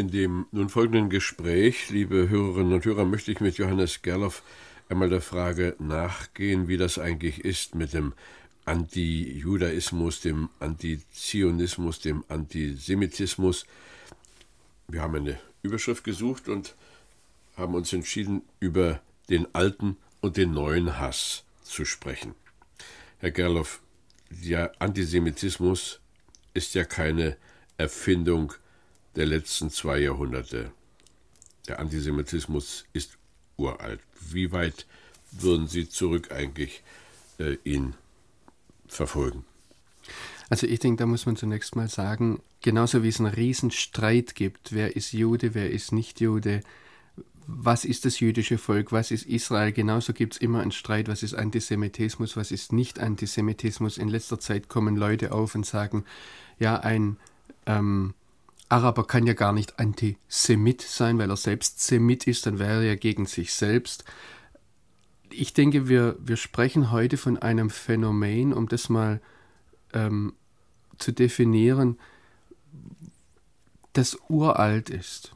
In dem nun folgenden Gespräch, liebe Hörerinnen und Hörer, möchte ich mit Johannes Gerloff einmal der Frage nachgehen, wie das eigentlich ist mit dem Anti-Judaismus, dem Antizionismus, dem Antisemitismus. Wir haben eine Überschrift gesucht und haben uns entschieden, über den alten und den neuen Hass zu sprechen. Herr Gerloff, der Antisemitismus ist ja keine Erfindung der letzten zwei Jahrhunderte. Der Antisemitismus ist uralt. Wie weit würden Sie zurück eigentlich äh, ihn verfolgen? Also ich denke, da muss man zunächst mal sagen, genauso wie es einen Riesenstreit gibt, wer ist Jude, wer ist nicht Jude, was ist das jüdische Volk, was ist Israel, genauso gibt es immer einen Streit, was ist Antisemitismus, was ist nicht Antisemitismus. In letzter Zeit kommen Leute auf und sagen, ja, ein ähm, Araber kann ja gar nicht Antisemit sein, weil er selbst Semit ist, dann wäre er ja gegen sich selbst. Ich denke, wir, wir sprechen heute von einem Phänomen, um das mal ähm, zu definieren, das uralt ist.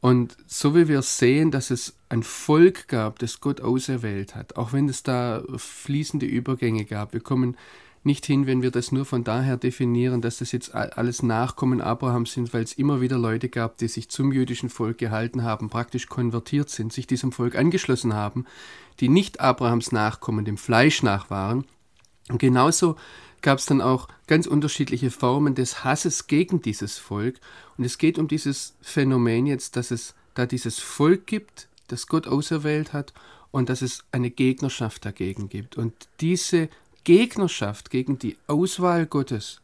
Und so wie wir sehen, dass es ein Volk gab, das Gott auserwählt hat, auch wenn es da fließende Übergänge gab, wir kommen nicht hin, wenn wir das nur von daher definieren, dass das jetzt alles Nachkommen Abrahams sind, weil es immer wieder Leute gab, die sich zum jüdischen Volk gehalten haben, praktisch konvertiert sind, sich diesem Volk angeschlossen haben, die nicht Abrahams Nachkommen, dem Fleisch nach waren. Und genauso gab es dann auch ganz unterschiedliche Formen des Hasses gegen dieses Volk. Und es geht um dieses Phänomen jetzt, dass es da dieses Volk gibt, das Gott auserwählt hat, und dass es eine Gegnerschaft dagegen gibt. Und diese Gegnerschaft gegen die Auswahl Gottes,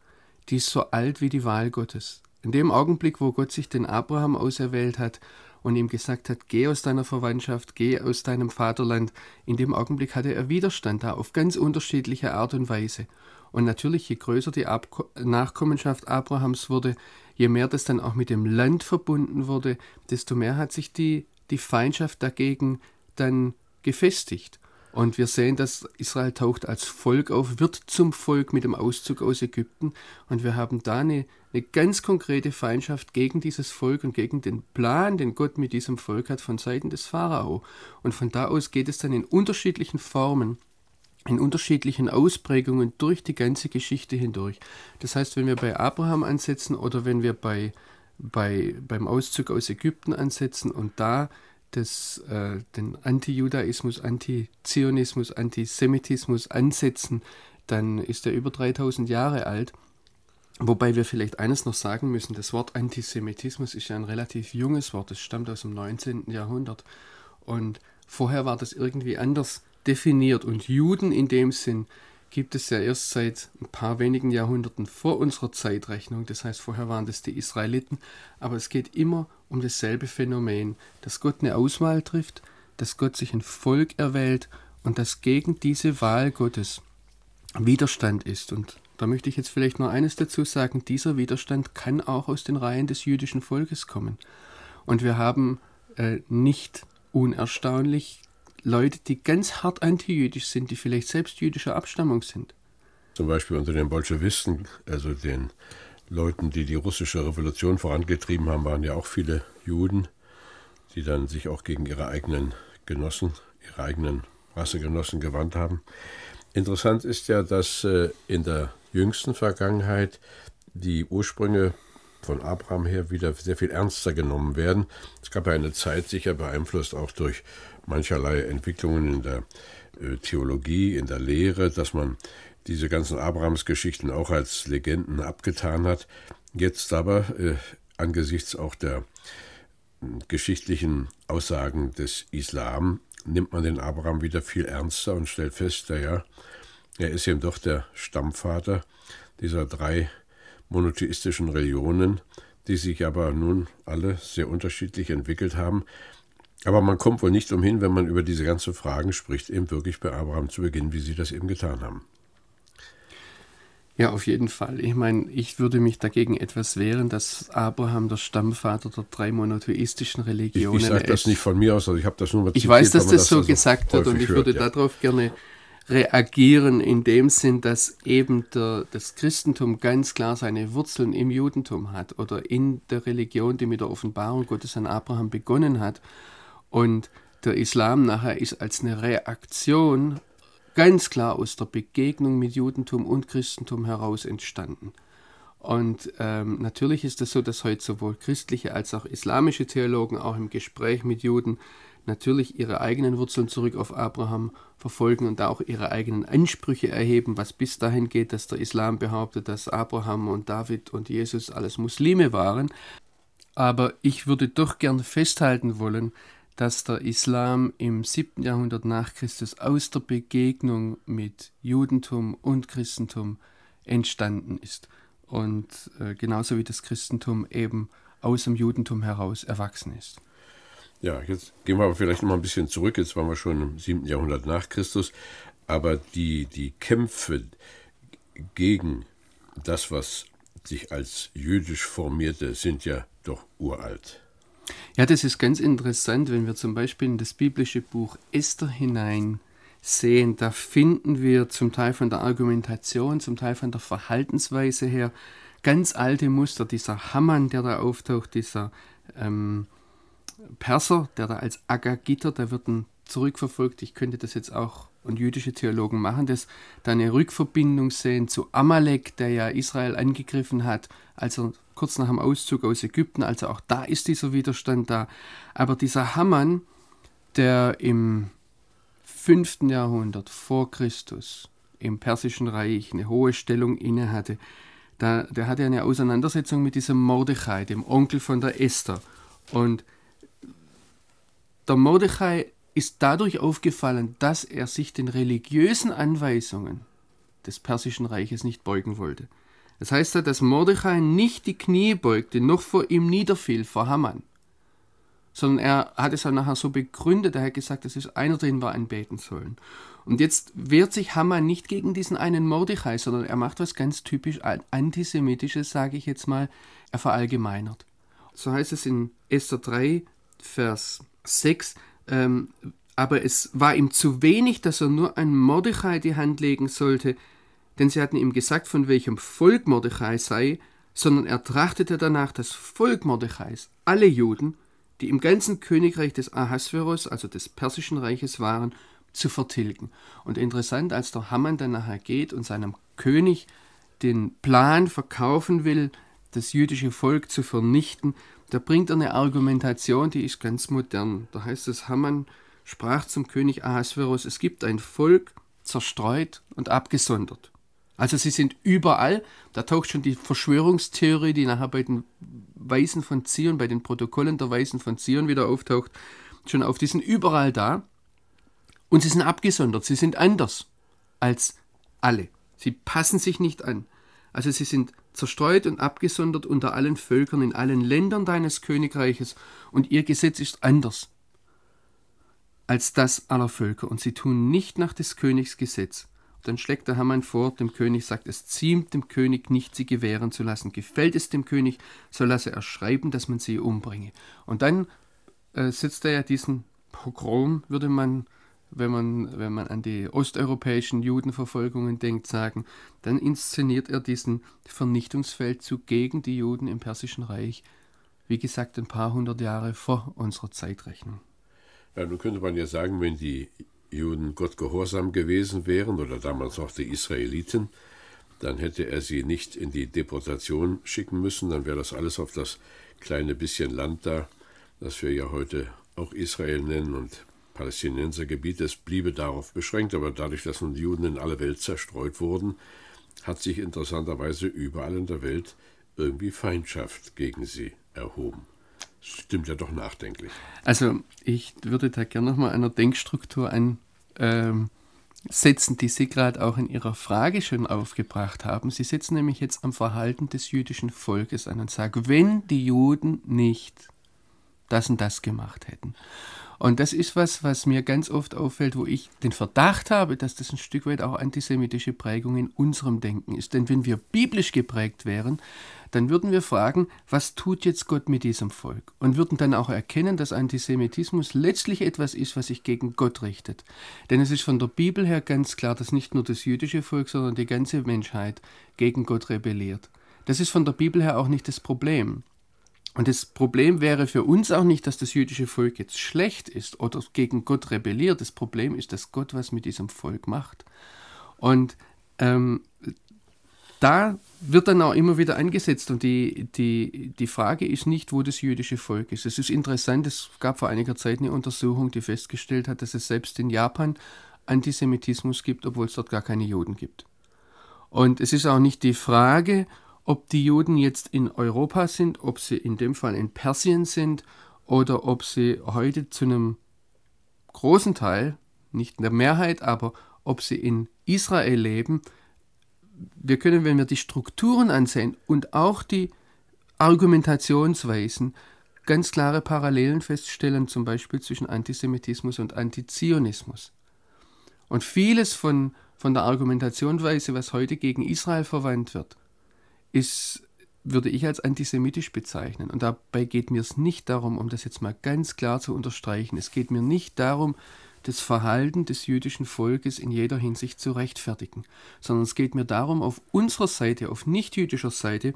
die ist so alt wie die Wahl Gottes. In dem Augenblick, wo Gott sich den Abraham auserwählt hat und ihm gesagt hat, geh aus deiner Verwandtschaft, geh aus deinem Vaterland, in dem Augenblick hatte er Widerstand da auf ganz unterschiedliche Art und Weise. Und natürlich, je größer die Ab Nachkommenschaft Abrahams wurde, je mehr das dann auch mit dem Land verbunden wurde, desto mehr hat sich die, die Feindschaft dagegen dann gefestigt. Und wir sehen, dass Israel taucht als Volk auf, wird zum Volk mit dem Auszug aus Ägypten. Und wir haben da eine, eine ganz konkrete Feindschaft gegen dieses Volk und gegen den Plan, den Gott mit diesem Volk hat von Seiten des Pharao. Und von da aus geht es dann in unterschiedlichen Formen in unterschiedlichen Ausprägungen durch die ganze Geschichte hindurch. Das heißt, wenn wir bei Abraham ansetzen oder wenn wir bei, bei, beim Auszug aus Ägypten ansetzen und da das, äh, den Anti-Judaismus, Anti-Zionismus, Antisemitismus ansetzen, dann ist er über 3000 Jahre alt. Wobei wir vielleicht eines noch sagen müssen, das Wort Antisemitismus ist ja ein relativ junges Wort, es stammt aus dem 19. Jahrhundert. Und vorher war das irgendwie anders definiert. Und Juden in dem Sinn gibt es ja erst seit ein paar wenigen Jahrhunderten vor unserer Zeitrechnung. Das heißt, vorher waren das die Israeliten. Aber es geht immer um dasselbe Phänomen, dass Gott eine Auswahl trifft, dass Gott sich ein Volk erwählt und dass gegen diese Wahl Gottes Widerstand ist. Und da möchte ich jetzt vielleicht noch eines dazu sagen, dieser Widerstand kann auch aus den Reihen des jüdischen Volkes kommen. Und wir haben äh, nicht unerstaunlich Leute, die ganz hart antijüdisch sind, die vielleicht selbst jüdischer Abstammung sind. Zum Beispiel unter den Bolschewisten, also den Leuten, die die russische Revolution vorangetrieben haben, waren ja auch viele Juden, die dann sich auch gegen ihre eigenen Genossen, ihre eigenen Rassegenossen gewandt haben. Interessant ist ja, dass äh, in der jüngsten Vergangenheit die Ursprünge von Abraham her wieder sehr viel ernster genommen werden. Es gab ja eine Zeit, sicher beeinflusst auch durch mancherlei Entwicklungen in der äh, Theologie, in der Lehre, dass man diese ganzen Abrahamsgeschichten auch als Legenden abgetan hat. Jetzt aber, äh, angesichts auch der äh, geschichtlichen Aussagen des Islam, nimmt man den Abraham wieder viel ernster und stellt fest, ja, er ist eben doch der Stammvater dieser drei monotheistischen Religionen, die sich aber nun alle sehr unterschiedlich entwickelt haben. Aber man kommt wohl nicht umhin, wenn man über diese ganzen Fragen spricht, eben wirklich bei Abraham zu beginnen, wie sie das eben getan haben. Ja, auf jeden Fall. Ich meine, ich würde mich dagegen etwas wehren, dass Abraham der Stammvater der drei monotheistischen Religionen ist. Ich, ich sage das nicht von mir aus, also ich habe das nur mal Ich weiß, dass das, das so also gesagt wird und ich hört, würde ja. darauf gerne reagieren in dem Sinn, dass eben der, das Christentum ganz klar seine Wurzeln im Judentum hat oder in der Religion, die mit der Offenbarung Gottes an Abraham begonnen hat. Und der Islam nachher ist als eine Reaktion ganz klar aus der Begegnung mit Judentum und Christentum heraus entstanden. Und ähm, natürlich ist es das so, dass heute sowohl christliche als auch islamische Theologen auch im Gespräch mit Juden natürlich ihre eigenen Wurzeln zurück auf Abraham verfolgen und auch ihre eigenen Ansprüche erheben, was bis dahin geht, dass der Islam behauptet, dass Abraham und David und Jesus alles Muslime waren. Aber ich würde doch gern festhalten wollen, dass der Islam im 7. Jahrhundert nach Christus aus der Begegnung mit Judentum und Christentum entstanden ist. Und äh, genauso wie das Christentum eben aus dem Judentum heraus erwachsen ist. Ja, jetzt gehen wir aber vielleicht noch mal ein bisschen zurück. Jetzt waren wir schon im 7. Jahrhundert nach Christus. Aber die, die Kämpfe gegen das, was sich als jüdisch formierte, sind ja doch uralt. Ja, das ist ganz interessant, wenn wir zum Beispiel in das biblische Buch Esther hinein sehen, da finden wir zum Teil von der Argumentation, zum Teil von der Verhaltensweise her ganz alte Muster. Dieser Hammann, der da auftaucht, dieser ähm, Perser, der da als Agagiter, der wird ein zurückverfolgt. Ich könnte das jetzt auch und jüdische Theologen machen das, da eine Rückverbindung sehen zu Amalek, der ja Israel angegriffen hat, also kurz nach dem Auszug aus Ägypten. Also auch da ist dieser Widerstand da. Aber dieser Haman, der im 5. Jahrhundert vor Christus im Persischen Reich eine hohe Stellung innehatte, da, der hatte eine Auseinandersetzung mit diesem Mordechai, dem Onkel von der Esther. Und der Mordechai ist dadurch aufgefallen, dass er sich den religiösen Anweisungen des Persischen Reiches nicht beugen wollte. Das heißt, dass Mordechai nicht die Knie beugte, noch vor ihm niederfiel, vor Haman, sondern er hat es dann nachher so begründet, er hat gesagt, das ist einer, den wir anbeten sollen. Und jetzt wehrt sich Haman nicht gegen diesen einen Mordechai, sondern er macht was ganz typisch antisemitisches, sage ich jetzt mal, er verallgemeinert. So heißt es in Esther 3, Vers 6, ähm, aber es war ihm zu wenig, dass er nur an Mordechai die Hand legen sollte, denn sie hatten ihm gesagt, von welchem Volk Mordechai sei, sondern er trachtete danach, das Volk Mordechais, alle Juden, die im ganzen Königreich des Ahasveros, also des persischen Reiches waren, zu vertilgen. Und interessant, als der Haman dann nachher geht und seinem König den Plan verkaufen will, das jüdische Volk zu vernichten, da bringt er eine Argumentation, die ist ganz modern. Da heißt es, Haman sprach zum König Ahasveros, es gibt ein Volk, zerstreut und abgesondert. Also sie sind überall, da taucht schon die Verschwörungstheorie, die nachher bei den Weisen von Zion, bei den Protokollen der Weisen von Zion wieder auftaucht, schon auf. Die sind überall da und sie sind abgesondert, sie sind anders als alle. Sie passen sich nicht an. Also sie sind zerstreut und abgesondert unter allen Völkern in allen Ländern deines Königreiches, und ihr Gesetz ist anders als das aller Völker, und sie tun nicht nach des Königs Gesetz. Dann schlägt der Hamann vor, dem König sagt, es ziemt dem König nicht, sie gewähren zu lassen. Gefällt es dem König, so lasse er schreiben, dass man sie umbringe. Und dann äh, setzt er ja diesen Pogrom, würde man wenn man, wenn man an die osteuropäischen Judenverfolgungen denkt, sagen, dann inszeniert er diesen Vernichtungsfeldzug gegen die Juden im Persischen Reich, wie gesagt, ein paar hundert Jahre vor unserer Zeitrechnung. Ja, nun könnte man ja sagen, wenn die Juden Gott gehorsam gewesen wären, oder damals noch die Israeliten, dann hätte er sie nicht in die Deportation schicken müssen, dann wäre das alles auf das kleine bisschen Land da, das wir ja heute auch Israel nennen und Palästinensergebiet, es bliebe darauf beschränkt, aber dadurch, dass nun die Juden in alle Welt zerstreut wurden, hat sich interessanterweise überall in der Welt irgendwie Feindschaft gegen sie erhoben. Stimmt ja doch nachdenklich. Also ich würde da gerne nochmal einer Denkstruktur an, ähm, setzen, die Sie gerade auch in Ihrer Frage schon aufgebracht haben. Sie setzen nämlich jetzt am Verhalten des jüdischen Volkes an und sagen, wenn die Juden nicht das und das gemacht hätten. Und das ist was, was mir ganz oft auffällt, wo ich den Verdacht habe, dass das ein Stück weit auch antisemitische Prägung in unserem Denken ist. Denn wenn wir biblisch geprägt wären, dann würden wir fragen, was tut jetzt Gott mit diesem Volk? Und würden dann auch erkennen, dass Antisemitismus letztlich etwas ist, was sich gegen Gott richtet. Denn es ist von der Bibel her ganz klar, dass nicht nur das jüdische Volk, sondern die ganze Menschheit gegen Gott rebelliert. Das ist von der Bibel her auch nicht das Problem. Und das Problem wäre für uns auch nicht, dass das jüdische Volk jetzt schlecht ist oder gegen Gott rebelliert. Das Problem ist, dass Gott was mit diesem Volk macht. Und ähm, da wird dann auch immer wieder angesetzt und die, die, die Frage ist nicht, wo das jüdische Volk ist. Es ist interessant, es gab vor einiger Zeit eine Untersuchung, die festgestellt hat, dass es selbst in Japan Antisemitismus gibt, obwohl es dort gar keine Juden gibt. Und es ist auch nicht die Frage, ob die Juden jetzt in Europa sind, ob sie in dem Fall in Persien sind oder ob sie heute zu einem großen Teil, nicht in der Mehrheit, aber ob sie in Israel leben, wir können, wenn wir die Strukturen ansehen und auch die Argumentationsweisen, ganz klare Parallelen feststellen, zum Beispiel zwischen Antisemitismus und Antizionismus. Und vieles von, von der Argumentationsweise, was heute gegen Israel verwandt wird, ist, würde ich als antisemitisch bezeichnen. Und dabei geht mir es nicht darum, um das jetzt mal ganz klar zu unterstreichen, es geht mir nicht darum, das Verhalten des jüdischen Volkes in jeder Hinsicht zu rechtfertigen, sondern es geht mir darum, auf unserer Seite, auf nichtjüdischer Seite,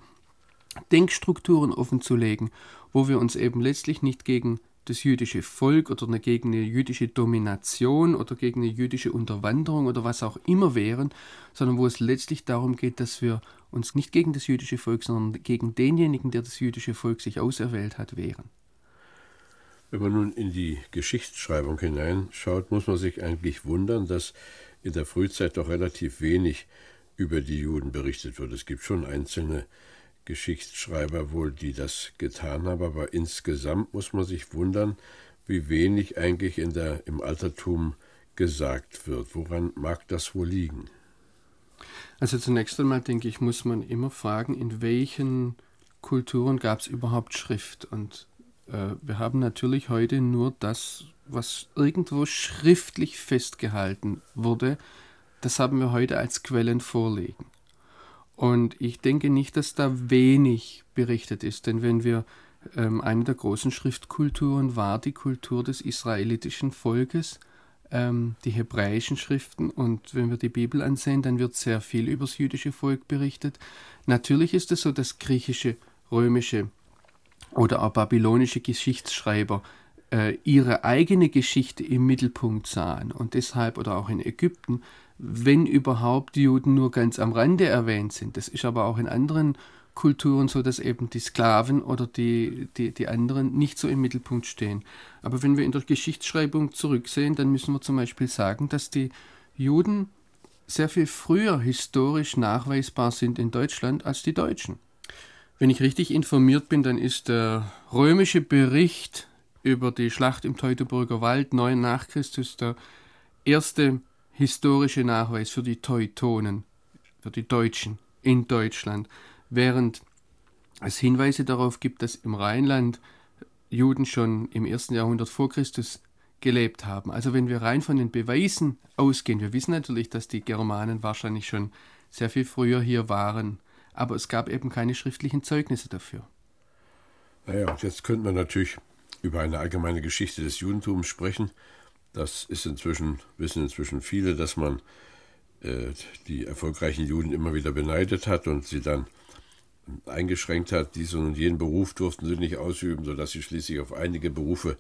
Denkstrukturen offenzulegen, wo wir uns eben letztlich nicht gegen das jüdische Volk oder gegen eine jüdische Domination oder gegen eine jüdische Unterwanderung oder was auch immer wären, sondern wo es letztlich darum geht, dass wir uns nicht gegen das jüdische Volk, sondern gegen denjenigen, der das jüdische Volk sich auserwählt hat, wehren. Wenn man nun in die Geschichtsschreibung hineinschaut, muss man sich eigentlich wundern, dass in der Frühzeit doch relativ wenig über die Juden berichtet wird. Es gibt schon einzelne Geschichtsschreiber wohl, die das getan haben, aber insgesamt muss man sich wundern, wie wenig eigentlich in der, im Altertum gesagt wird. Woran mag das wohl liegen? Also zunächst einmal denke ich, muss man immer fragen, in welchen Kulturen gab es überhaupt Schrift. Und äh, wir haben natürlich heute nur das, was irgendwo schriftlich festgehalten wurde. Das haben wir heute als Quellen vorliegen. Und ich denke nicht, dass da wenig berichtet ist, denn wenn wir ähm, eine der großen Schriftkulturen war die Kultur des israelitischen Volkes, ähm, die hebräischen Schriften. Und wenn wir die Bibel ansehen, dann wird sehr viel über das jüdische Volk berichtet. Natürlich ist es so, dass griechische, römische oder auch babylonische Geschichtsschreiber äh, ihre eigene Geschichte im Mittelpunkt sahen und deshalb oder auch in Ägypten wenn überhaupt Juden nur ganz am Rande erwähnt sind. Das ist aber auch in anderen Kulturen so, dass eben die Sklaven oder die, die, die anderen nicht so im Mittelpunkt stehen. Aber wenn wir in der Geschichtsschreibung zurücksehen, dann müssen wir zum Beispiel sagen, dass die Juden sehr viel früher historisch nachweisbar sind in Deutschland als die Deutschen. Wenn ich richtig informiert bin, dann ist der römische Bericht über die Schlacht im Teutoburger Wald 9 nach Christus der erste historische Nachweis für die Teutonen, für die Deutschen in Deutschland, während es Hinweise darauf gibt, dass im Rheinland Juden schon im ersten Jahrhundert vor Christus gelebt haben. Also wenn wir rein von den Beweisen ausgehen, wir wissen natürlich, dass die Germanen wahrscheinlich schon sehr viel früher hier waren, aber es gab eben keine schriftlichen Zeugnisse dafür. Naja, jetzt könnte man natürlich über eine allgemeine Geschichte des Judentums sprechen. Das ist inzwischen, wissen inzwischen viele, dass man äh, die erfolgreichen Juden immer wieder beneidet hat und sie dann eingeschränkt hat. Diesen und jenen Beruf durften sie nicht ausüben, sodass sie schließlich auf einige Berufe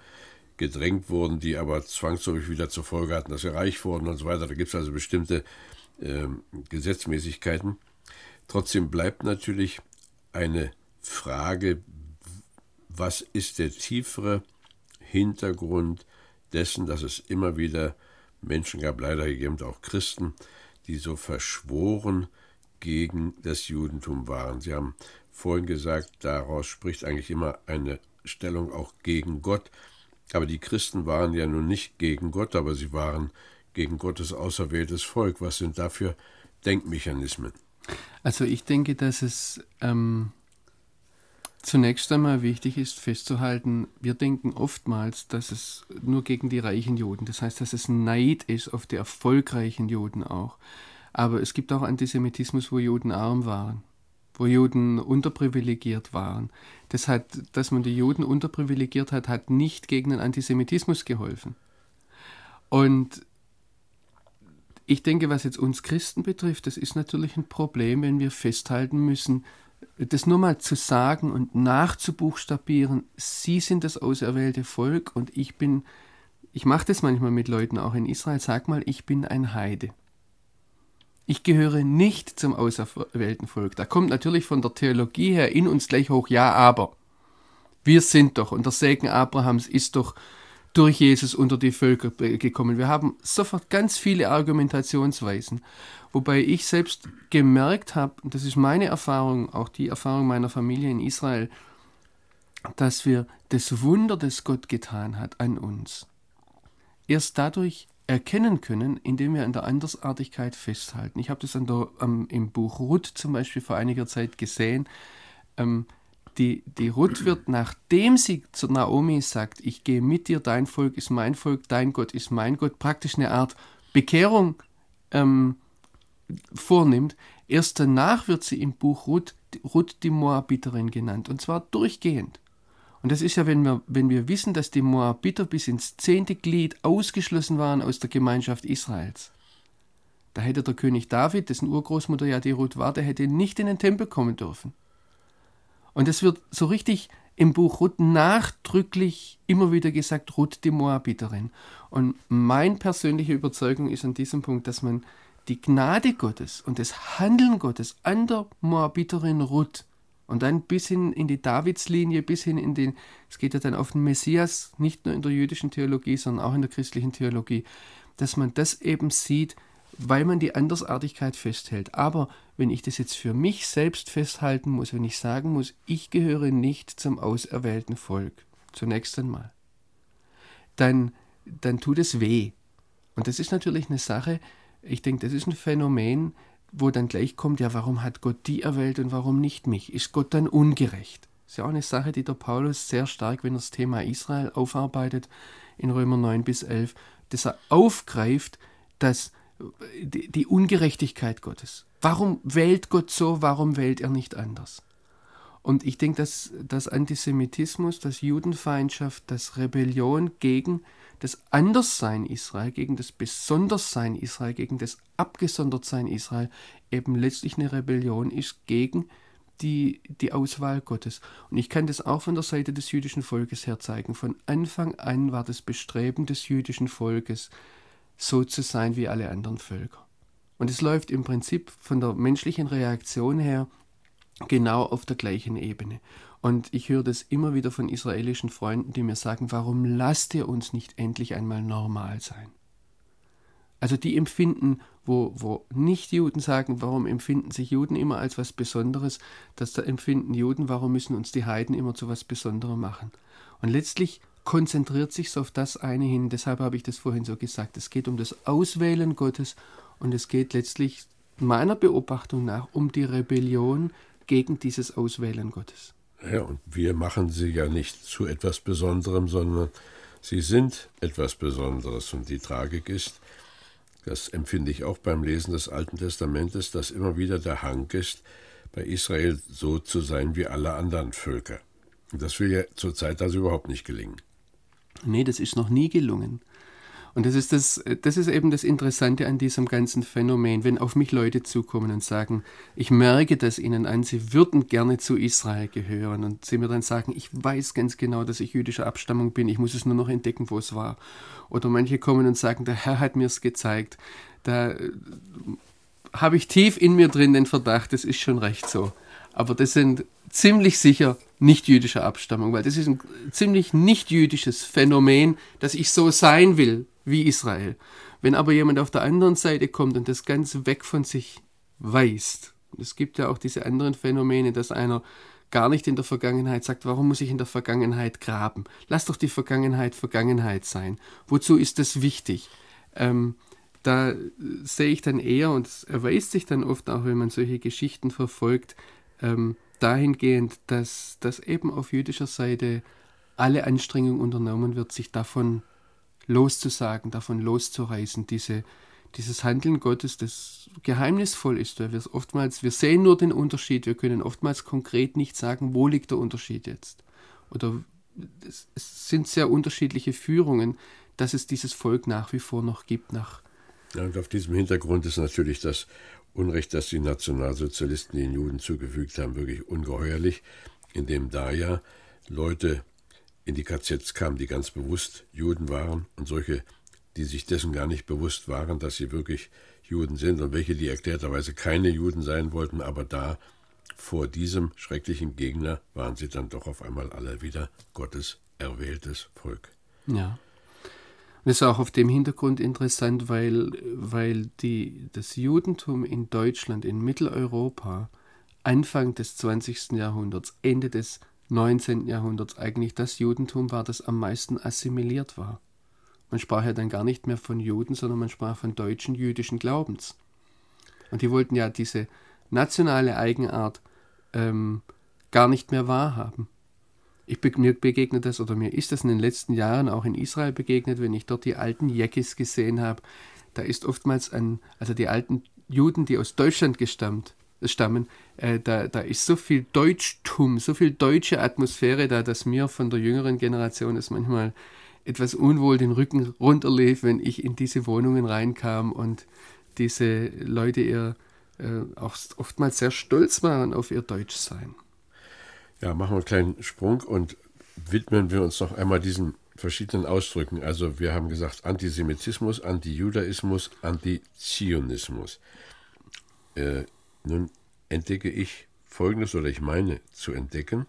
gedrängt wurden, die aber zwangsläufig wieder zur Folge hatten, dass sie reich wurden und so weiter. Da gibt es also bestimmte äh, Gesetzmäßigkeiten. Trotzdem bleibt natürlich eine Frage, was ist der tiefere Hintergrund dessen, dass es immer wieder Menschen gab, leider gegeben auch Christen, die so verschworen gegen das Judentum waren. Sie haben vorhin gesagt, daraus spricht eigentlich immer eine Stellung auch gegen Gott. Aber die Christen waren ja nun nicht gegen Gott, aber sie waren gegen Gottes auserwähltes Volk? Was sind da für Denkmechanismen? Also ich denke, dass es ähm, zunächst einmal wichtig ist festzuhalten, wir denken oftmals, dass es nur gegen die reichen Juden, das heißt, dass es Neid ist auf die erfolgreichen Juden auch. Aber es gibt auch Antisemitismus, wo Juden arm waren, wo Juden unterprivilegiert waren. Das hat, dass man die Juden unterprivilegiert hat, hat nicht gegen den Antisemitismus geholfen. Und ich denke, was jetzt uns Christen betrifft, das ist natürlich ein Problem, wenn wir festhalten müssen, das nur mal zu sagen und nachzubuchstabieren, Sie sind das auserwählte Volk und ich bin, ich mache das manchmal mit Leuten auch in Israel, sag mal, ich bin ein Heide. Ich gehöre nicht zum auserwählten Volk. Da kommt natürlich von der Theologie her in uns gleich hoch, ja, aber wir sind doch, und der Segen Abrahams ist doch durch Jesus unter die Völker gekommen. Wir haben sofort ganz viele Argumentationsweisen, wobei ich selbst gemerkt habe, das ist meine Erfahrung, auch die Erfahrung meiner Familie in Israel, dass wir das Wunder, das Gott getan hat an uns, erst dadurch erkennen können, indem wir an der Andersartigkeit festhalten. Ich habe das der, ähm, im Buch Ruth zum Beispiel vor einiger Zeit gesehen. Ähm, die, die Ruth wird, nachdem sie zu Naomi sagt, ich gehe mit dir, dein Volk ist mein Volk, dein Gott ist mein Gott, praktisch eine Art Bekehrung ähm, vornimmt, erst danach wird sie im Buch Ruth, Ruth die Moabiterin genannt, und zwar durchgehend. Und das ist ja, wenn wir, wenn wir wissen, dass die Moabiter bis ins zehnte Glied ausgeschlossen waren aus der Gemeinschaft Israels. Da hätte der König David, dessen Urgroßmutter ja die Ruth war, der hätte nicht in den Tempel kommen dürfen. Und es wird so richtig im Buch Ruth nachdrücklich immer wieder gesagt, Ruth die Moabiterin. Und meine persönliche Überzeugung ist an diesem Punkt, dass man die Gnade Gottes und das Handeln Gottes an der Moabiterin Ruth und dann bis hin in die Davidslinie, bis hin in den, es geht ja dann auf den Messias, nicht nur in der jüdischen Theologie, sondern auch in der christlichen Theologie, dass man das eben sieht, weil man die Andersartigkeit festhält. Aber wenn ich das jetzt für mich selbst festhalten muss, wenn ich sagen muss, ich gehöre nicht zum auserwählten Volk, zunächst einmal, dann, dann tut es weh. Und das ist natürlich eine Sache, ich denke, das ist ein Phänomen, wo dann gleich kommt, ja, warum hat Gott die erwählt und warum nicht mich? Ist Gott dann ungerecht? Ist ja auch eine Sache, die der Paulus sehr stark, wenn er das Thema Israel aufarbeitet, in Römer 9 bis 11, dass er aufgreift, dass die, die Ungerechtigkeit Gottes. Warum wählt Gott so, warum wählt er nicht anders? Und ich denke, dass, dass Antisemitismus, dass Judenfeindschaft, dass Rebellion gegen das Anderssein Israel, gegen das Besonderssein Israel, gegen das Abgesondertsein Israel eben letztlich eine Rebellion ist gegen die, die Auswahl Gottes. Und ich kann das auch von der Seite des jüdischen Volkes her zeigen. Von Anfang an war das Bestreben des jüdischen Volkes, so zu sein wie alle anderen Völker. Und es läuft im Prinzip von der menschlichen Reaktion her genau auf der gleichen Ebene. Und ich höre das immer wieder von israelischen Freunden, die mir sagen, warum lasst ihr uns nicht endlich einmal normal sein? Also die empfinden, wo, wo Nicht-Juden sagen, warum empfinden sich Juden immer als was Besonderes, dass da empfinden Juden, warum müssen uns die Heiden immer zu was Besonderem machen. Und letztlich konzentriert sich auf das eine hin, deshalb habe ich das vorhin so gesagt, es geht um das Auswählen Gottes und es geht letztlich meiner Beobachtung nach um die Rebellion gegen dieses Auswählen Gottes. Ja, und wir machen sie ja nicht zu etwas Besonderem, sondern sie sind etwas Besonderes. Und die Tragik ist, das empfinde ich auch beim Lesen des Alten Testamentes, dass immer wieder der Hang ist, bei Israel so zu sein wie alle anderen Völker. Und das will ja zurzeit also überhaupt nicht gelingen. Nee, das ist noch nie gelungen. Und das ist, das, das ist eben das Interessante an diesem ganzen Phänomen, wenn auf mich Leute zukommen und sagen, ich merke das ihnen an, sie würden gerne zu Israel gehören und sie mir dann sagen, ich weiß ganz genau, dass ich jüdischer Abstammung bin, ich muss es nur noch entdecken, wo es war. Oder manche kommen und sagen, der Herr hat mir es gezeigt. Da äh, habe ich tief in mir drin den Verdacht, das ist schon recht so. Aber das sind ziemlich sicher nicht jüdischer Abstammung, weil das ist ein ziemlich nicht jüdisches Phänomen, dass ich so sein will wie Israel. Wenn aber jemand auf der anderen Seite kommt und das Ganze weg von sich weist, es gibt ja auch diese anderen Phänomene, dass einer gar nicht in der Vergangenheit sagt, warum muss ich in der Vergangenheit graben? Lass doch die Vergangenheit Vergangenheit sein. Wozu ist das wichtig? Ähm, da sehe ich dann eher, und es erweist sich dann oft auch, wenn man solche Geschichten verfolgt, ähm, dahingehend, dass, dass eben auf jüdischer Seite alle Anstrengung unternommen wird, sich davon loszusagen, davon loszureißen, diese, dieses Handeln Gottes, das geheimnisvoll ist, weil wir oftmals, wir sehen nur den Unterschied, wir können oftmals konkret nicht sagen, wo liegt der Unterschied jetzt. Oder es, es sind sehr unterschiedliche Führungen, dass es dieses Volk nach wie vor noch gibt. Nach ja, und auf diesem Hintergrund ist natürlich das Unrecht, das die Nationalsozialisten den Juden zugefügt haben, wirklich ungeheuerlich, indem da ja Leute in die KZs kamen, die ganz bewusst Juden waren und solche, die sich dessen gar nicht bewusst waren, dass sie wirklich Juden sind und welche, die erklärterweise keine Juden sein wollten, aber da vor diesem schrecklichen Gegner waren sie dann doch auf einmal alle wieder Gottes erwähltes Volk. Ja. Das ist auch auf dem Hintergrund interessant, weil, weil die, das Judentum in Deutschland, in Mitteleuropa, Anfang des 20. Jahrhunderts, Ende des 19. Jahrhunderts eigentlich das Judentum war, das am meisten assimiliert war. Man sprach ja dann gar nicht mehr von Juden, sondern man sprach von deutschen jüdischen Glaubens. Und die wollten ja diese nationale Eigenart ähm, gar nicht mehr wahrhaben. Ich, mir begegnet das oder mir ist das in den letzten Jahren auch in Israel begegnet, wenn ich dort die alten Jekis gesehen habe. Da ist oftmals ein, also die alten Juden, die aus Deutschland gestammt, stammen, äh, da, da ist so viel Deutschtum, so viel deutsche Atmosphäre da, dass mir von der jüngeren Generation es manchmal etwas unwohl den Rücken runterlief, wenn ich in diese Wohnungen reinkam und diese Leute ihr äh, auch oftmals sehr stolz waren auf ihr Deutschsein. Ja, machen wir einen kleinen Sprung und widmen wir uns noch einmal diesen verschiedenen Ausdrücken. Also wir haben gesagt Antisemitismus, Antijudaismus, Antizionismus. Äh, nun entdecke ich Folgendes, oder ich meine zu entdecken,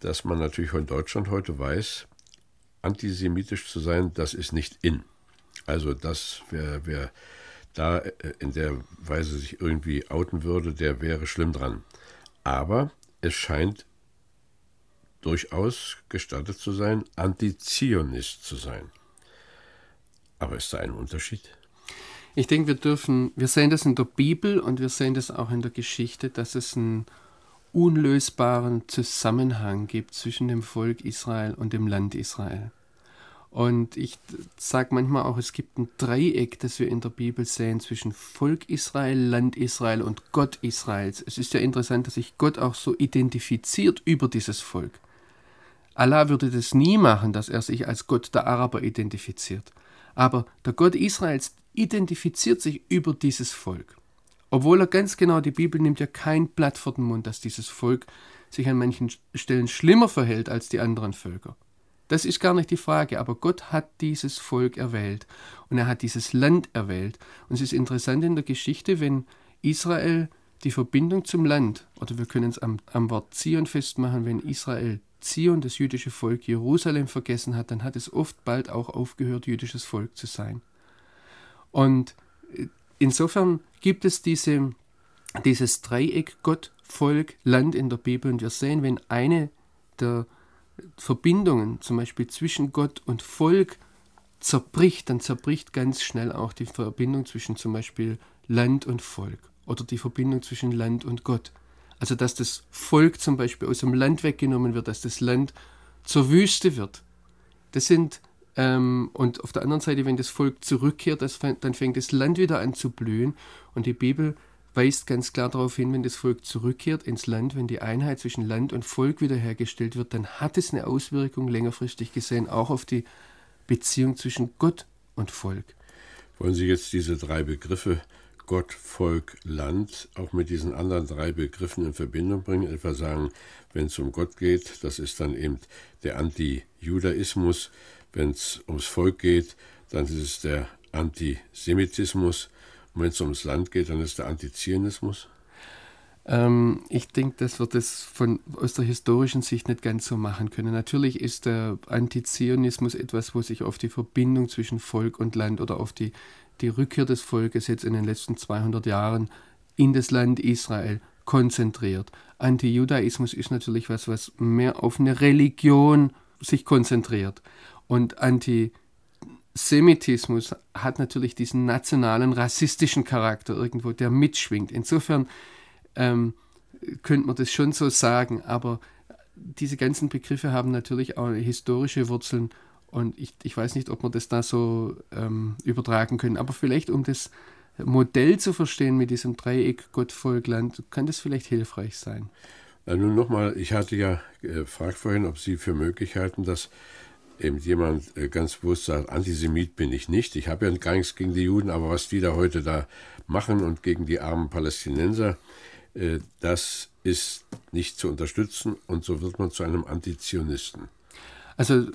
dass man natürlich von Deutschland heute weiß, antisemitisch zu sein, das ist nicht in. Also das, wer, wer da äh, in der Weise sich irgendwie outen würde, der wäre schlimm dran. Aber es scheint durchaus gestattet zu sein, Antizionist zu sein. Aber ist da ein Unterschied? Ich denke, wir dürfen, wir sehen das in der Bibel und wir sehen das auch in der Geschichte, dass es einen unlösbaren Zusammenhang gibt zwischen dem Volk Israel und dem Land Israel. Und ich sage manchmal auch, es gibt ein Dreieck, das wir in der Bibel sehen zwischen Volk Israel, Land Israel und Gott Israels. Es ist ja interessant, dass sich Gott auch so identifiziert über dieses Volk. Allah würde das nie machen, dass er sich als Gott der Araber identifiziert. Aber der Gott Israels identifiziert sich über dieses Volk. Obwohl er ganz genau, die Bibel nimmt ja kein Blatt vor den Mund, dass dieses Volk sich an manchen Stellen schlimmer verhält als die anderen Völker. Das ist gar nicht die Frage, aber Gott hat dieses Volk erwählt und er hat dieses Land erwählt. Und es ist interessant in der Geschichte, wenn Israel die Verbindung zum Land, oder wir können es am, am Wort Zion festmachen, wenn Israel Zion, das jüdische Volk, Jerusalem vergessen hat, dann hat es oft bald auch aufgehört, jüdisches Volk zu sein. Und äh, insofern gibt es diese, dieses Dreieck Gott, Volk, Land in der Bibel und wir sehen, wenn eine der Verbindungen, zum Beispiel zwischen Gott und Volk, zerbricht, dann zerbricht ganz schnell auch die Verbindung zwischen zum Beispiel Land und Volk oder die Verbindung zwischen Land und Gott. Also dass das Volk zum Beispiel aus dem Land weggenommen wird, dass das Land zur Wüste wird. Das sind, ähm, und auf der anderen Seite, wenn das Volk zurückkehrt, das, dann fängt das Land wieder an zu blühen. Und die Bibel weist ganz klar darauf hin, wenn das Volk zurückkehrt ins Land, wenn die Einheit zwischen Land und Volk wiederhergestellt wird, dann hat es eine Auswirkung längerfristig gesehen auch auf die Beziehung zwischen Gott und Volk. Wollen Sie jetzt diese drei Begriffe Gott, Volk, Land auch mit diesen anderen drei Begriffen in Verbindung bringen. Etwa sagen, wenn es um Gott geht, das ist dann eben der Anti-Judaismus. Wenn es ums Volk geht, dann ist es der Antisemitismus. Und wenn es ums Land geht, dann ist der Antizionismus. Ähm, ich denke, dass wir das von, aus der historischen Sicht nicht ganz so machen können. Natürlich ist der Antizionismus etwas, wo sich auf die Verbindung zwischen Volk und Land oder auf die die Rückkehr des Volkes jetzt in den letzten 200 Jahren in das Land Israel konzentriert. Antijudaismus ist natürlich was, was mehr auf eine Religion sich konzentriert. Und Anti, Antisemitismus hat natürlich diesen nationalen, rassistischen Charakter irgendwo, der mitschwingt. Insofern ähm, könnte man das schon so sagen, aber diese ganzen Begriffe haben natürlich auch historische Wurzeln und ich, ich weiß nicht, ob wir das da so ähm, übertragen können. Aber vielleicht, um das Modell zu verstehen mit diesem Dreieck Gott, Volk, Land, kann das vielleicht hilfreich sein. Äh, nun nochmal, ich hatte ja gefragt vorhin, ob Sie für möglich halten, dass eben jemand äh, ganz bewusst sagt, Antisemit bin ich nicht. Ich habe ja gar nichts gegen die Juden, aber was die da heute da machen und gegen die armen Palästinenser, äh, das ist nicht zu unterstützen und so wird man zu einem Antizionisten. Also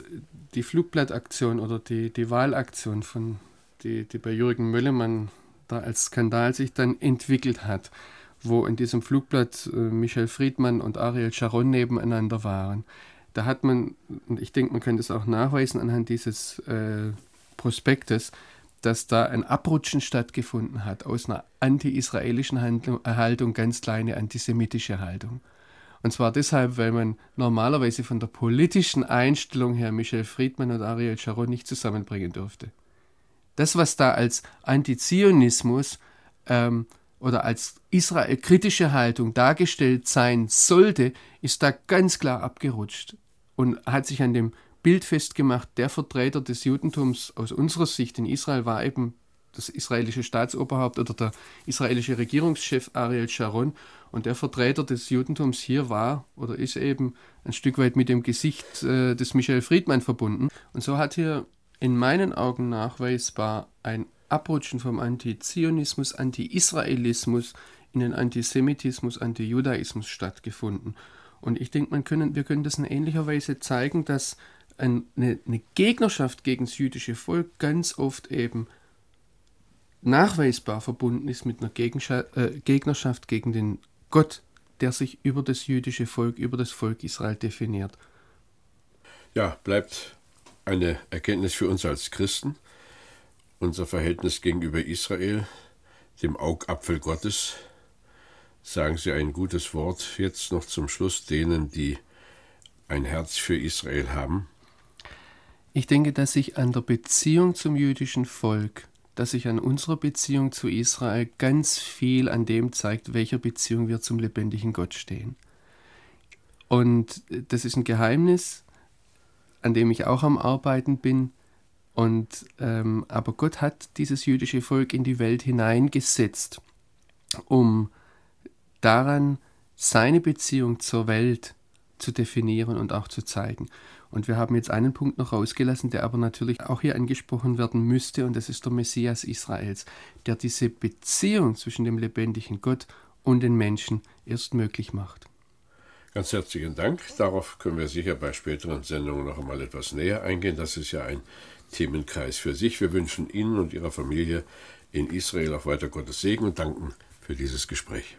die Flugblattaktion oder die, die Wahlaktion, von, die, die bei Jürgen Möllemann da als Skandal sich dann entwickelt hat, wo in diesem Flugblatt äh, Michel Friedmann und Ariel Sharon nebeneinander waren. Da hat man, und ich denke, man könnte es auch nachweisen anhand dieses äh, Prospektes, dass da ein Abrutschen stattgefunden hat aus einer anti-israelischen Haltung, ganz kleine antisemitische Haltung. Und zwar deshalb, weil man normalerweise von der politischen Einstellung her Michel Friedmann und Ariel Sharon nicht zusammenbringen durfte. Das, was da als Antizionismus ähm, oder als Israel-kritische Haltung dargestellt sein sollte, ist da ganz klar abgerutscht und hat sich an dem Bild festgemacht, der Vertreter des Judentums aus unserer Sicht in Israel war eben das israelische Staatsoberhaupt oder der israelische Regierungschef Ariel Sharon und der Vertreter des Judentums hier war oder ist eben ein Stück weit mit dem Gesicht äh, des Michael Friedmann verbunden. Und so hat hier in meinen Augen nachweisbar ein Abrutschen vom Antizionismus, Anti-Israelismus in den Antisemitismus, Anti-Judaismus stattgefunden. Und ich denke, man können, wir können das in ähnlicher Weise zeigen, dass eine, eine Gegnerschaft gegen das jüdische Volk ganz oft eben nachweisbar verbunden ist mit einer äh, Gegnerschaft gegen den Gott, der sich über das jüdische Volk, über das Volk Israel definiert. Ja, bleibt eine Erkenntnis für uns als Christen, unser Verhältnis gegenüber Israel, dem Augapfel Gottes. Sagen Sie ein gutes Wort jetzt noch zum Schluss denen, die ein Herz für Israel haben. Ich denke, dass sich an der Beziehung zum jüdischen Volk dass sich an unserer Beziehung zu Israel ganz viel an dem zeigt, welcher Beziehung wir zum lebendigen Gott stehen. Und das ist ein Geheimnis, an dem ich auch am Arbeiten bin. Und ähm, aber Gott hat dieses jüdische Volk in die Welt hineingesetzt, um daran seine Beziehung zur Welt zu definieren und auch zu zeigen. Und wir haben jetzt einen Punkt noch rausgelassen, der aber natürlich auch hier angesprochen werden müsste, und das ist der Messias Israels, der diese Beziehung zwischen dem lebendigen Gott und den Menschen erst möglich macht. Ganz herzlichen Dank. Darauf können wir sicher bei späteren Sendungen noch einmal etwas näher eingehen. Das ist ja ein Themenkreis für sich. Wir wünschen Ihnen und Ihrer Familie in Israel auch weiter Gottes Segen und danken für dieses Gespräch.